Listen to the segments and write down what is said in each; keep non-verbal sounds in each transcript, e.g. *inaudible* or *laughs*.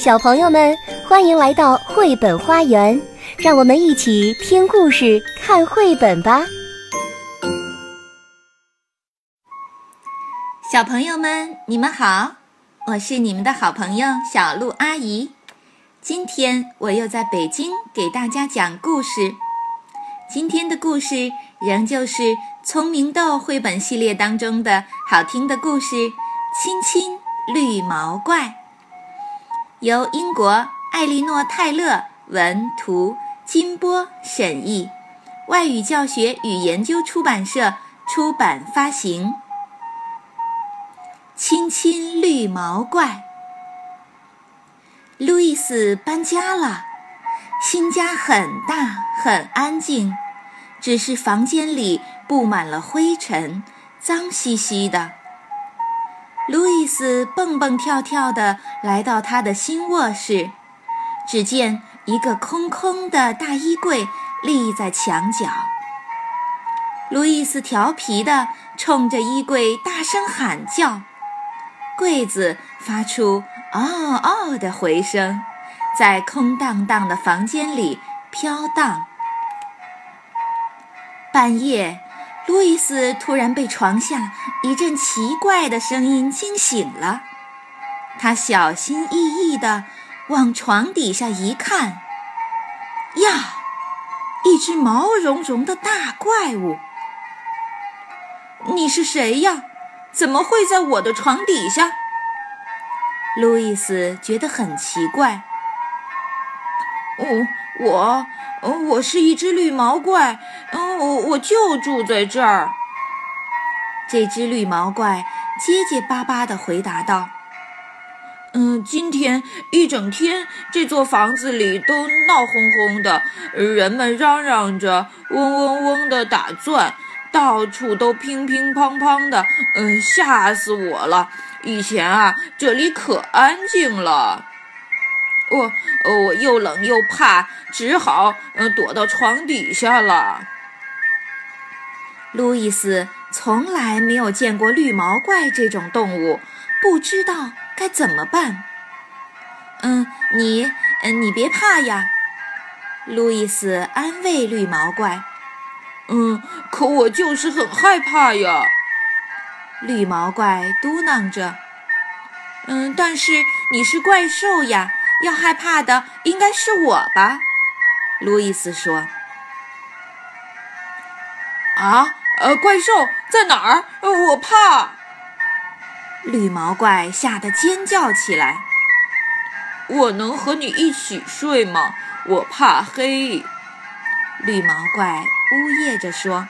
小朋友们，欢迎来到绘本花园，让我们一起听故事、看绘本吧。小朋友们，你们好，我是你们的好朋友小鹿阿姨。今天我又在北京给大家讲故事。今天的故事仍旧是《聪明豆》绘本系列当中的好听的故事《亲亲绿毛怪》，由英国艾莉诺·泰勒文图金波审译，外语教学与研究出版社出版发行。亲亲绿毛怪，路易斯搬家了。新家很大，很安静，只是房间里布满了灰尘，脏兮兮的。路易斯蹦蹦跳跳地来到他的新卧室，只见一个空空的大衣柜立在墙角。路易斯调皮地冲着衣柜大声喊叫，柜子发出“嗷嗷”的回声。在空荡荡的房间里飘荡。半夜，路易斯突然被床下一阵奇怪的声音惊醒了。他小心翼翼地往床底下一看，呀，一只毛茸茸的大怪物！你是谁呀？怎么会在我的床底下？路易斯觉得很奇怪。哦，我，我是一只绿毛怪，嗯，我我就住在这儿。这只绿毛怪结结巴巴地回答道：“嗯，今天一整天这座房子里都闹哄哄的，人们嚷嚷着，嗡嗡嗡地打转，到处都乒乒乓乓的，嗯，吓死我了。以前啊，这里可安静了。”我，我又冷又怕，只好嗯躲到床底下了。路易斯从来没有见过绿毛怪这种动物，不知道该怎么办。嗯，你，嗯，你别怕呀，路易斯安慰绿毛怪。嗯，可我就是很害怕呀，绿毛怪嘟囔着。嗯，但是你是怪兽呀。要害怕的应该是我吧，路易斯说。啊，呃，怪兽在哪儿？呃我怕。绿毛怪吓得尖叫起来。我能和你一起睡吗？我怕黑。绿毛怪呜咽着说。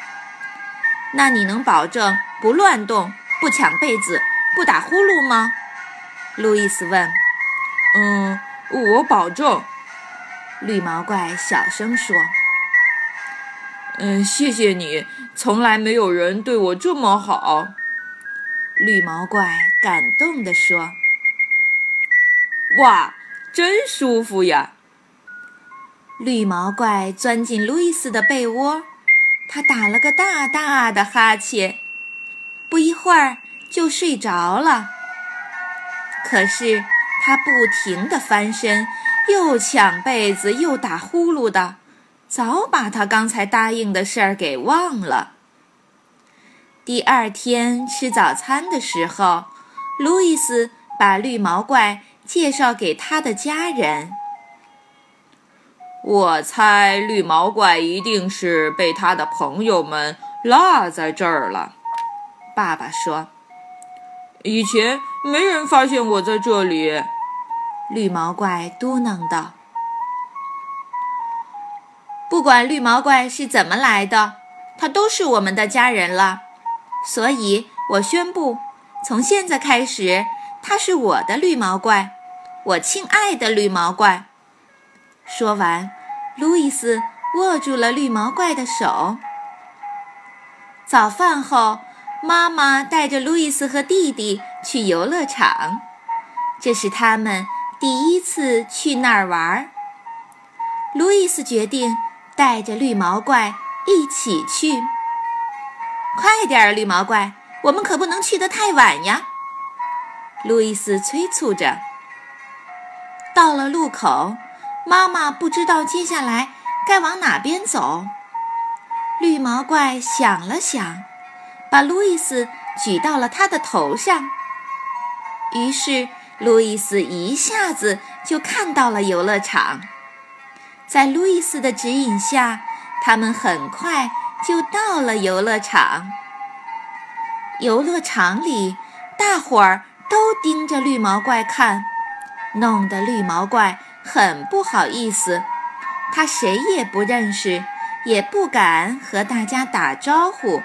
那你能保证不乱动、不抢被子、不打呼噜吗？路易斯问。嗯。我保证，绿毛怪小声说：“嗯，谢谢你，从来没有人对我这么好。”绿毛怪感动地说：“哇，真舒服呀！”绿毛怪钻进路易斯的被窝，他打了个大大的哈欠，不一会儿就睡着了。可是。他不停地翻身，又抢被子，又打呼噜的，早把他刚才答应的事儿给忘了。第二天吃早餐的时候，路易斯把绿毛怪介绍给他的家人。我猜绿毛怪一定是被他的朋友们落在这儿了，爸爸说。以前没人发现我在这里，绿毛怪嘟囔道。不管绿毛怪是怎么来的，他都是我们的家人了，所以我宣布，从现在开始，他是我的绿毛怪，我亲爱的绿毛怪。说完，路易斯握住了绿毛怪的手。早饭后。妈妈带着路易斯和弟弟去游乐场，这是他们第一次去那儿玩。路易斯决定带着绿毛怪一起去。快点儿，绿毛怪，我们可不能去得太晚呀！路易斯催促着。到了路口，妈妈不知道接下来该往哪边走。绿毛怪想了想，把路易斯举到了他的头上。于是，路易斯一下子就看到了游乐场。在路易斯的指引下，他们很快就到了游乐场。游乐场里，大伙儿都盯着绿毛怪看，弄得绿毛怪很不好意思。他谁也不认识。也不敢和大家打招呼。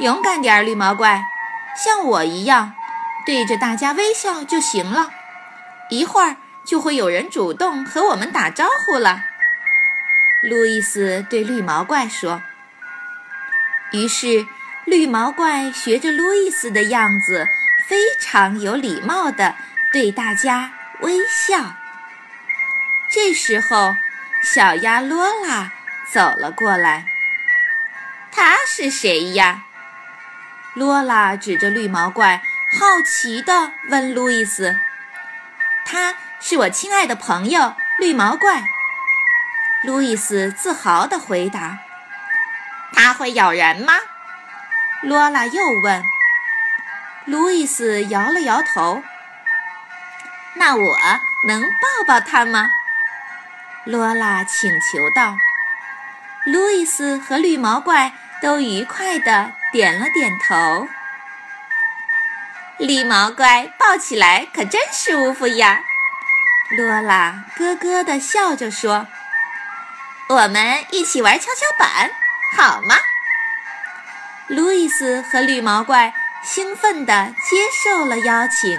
勇敢点儿，绿毛怪，像我一样，对着大家微笑就行了。一会儿就会有人主动和我们打招呼了。路易斯对绿毛怪说。于是，绿毛怪学着路易斯的样子，非常有礼貌地对大家微笑。这时候，小鸭罗拉。走了过来，他是谁呀？罗拉指着绿毛怪，好奇地问路易斯：“他是我亲爱的朋友绿毛怪。”路易斯自豪地回答：“他会咬人吗？”罗拉又问。路易斯摇了摇头：“那我能抱抱他吗？”罗拉请求道。路易斯和绿毛怪都愉快地点了点头。绿毛怪抱起来可真舒服呀！罗拉咯咯地笑着说：“我们一起玩跷跷板，好吗？”路易斯和绿毛怪兴奋地接受了邀请。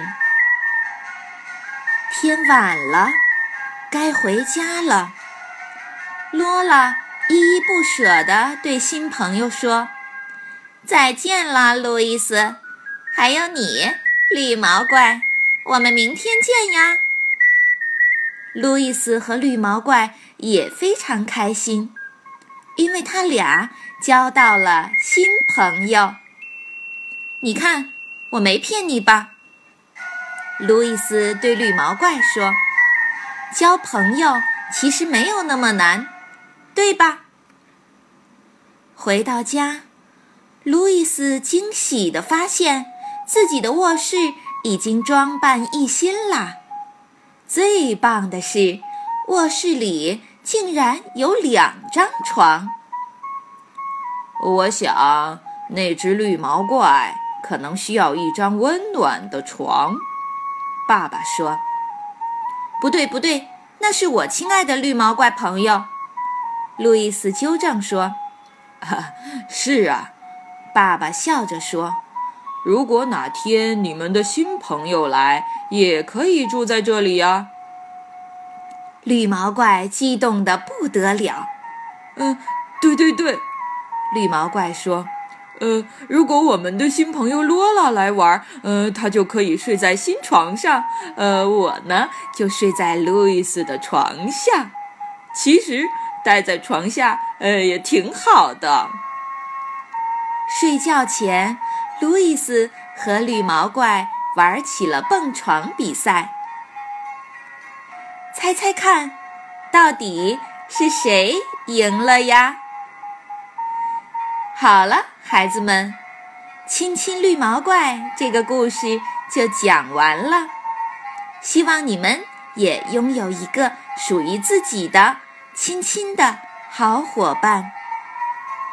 天晚了，该回家了。罗拉。依依不舍地对新朋友说：“再见了，路易斯，还有你，绿毛怪，我们明天见呀。”路易斯和绿毛怪也非常开心，因为他俩交到了新朋友。你看，我没骗你吧？路易斯对绿毛怪说：“交朋友其实没有那么难。”对吧？回到家，路易斯惊喜地发现自己的卧室已经装扮一新啦。最棒的是，卧室里竟然有两张床。我想，那只绿毛怪可能需要一张温暖的床。爸爸说：“不对，不对，那是我亲爱的绿毛怪朋友。”路易斯纠正说：“ *laughs* 是啊。”爸爸笑着说：“如果哪天你们的新朋友来，也可以住在这里呀。”绿毛怪激动的不得了。“嗯，对对对。”绿毛怪说：“呃，如果我们的新朋友罗拉来玩，呃，他就可以睡在新床上，呃，我呢就睡在路易斯的床下。其实……”待在床下，呃，也挺好的。睡觉前，路易斯和绿毛怪玩起了蹦床比赛。猜猜看，到底是谁赢了呀？好了，孩子们，亲亲绿毛怪这个故事就讲完了。希望你们也拥有一个属于自己的。亲亲的好伙伴。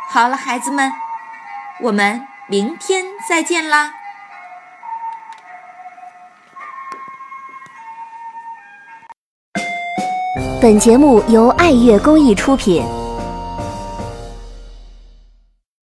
好了，孩子们，我们明天再见啦！本节目由爱乐公益出品。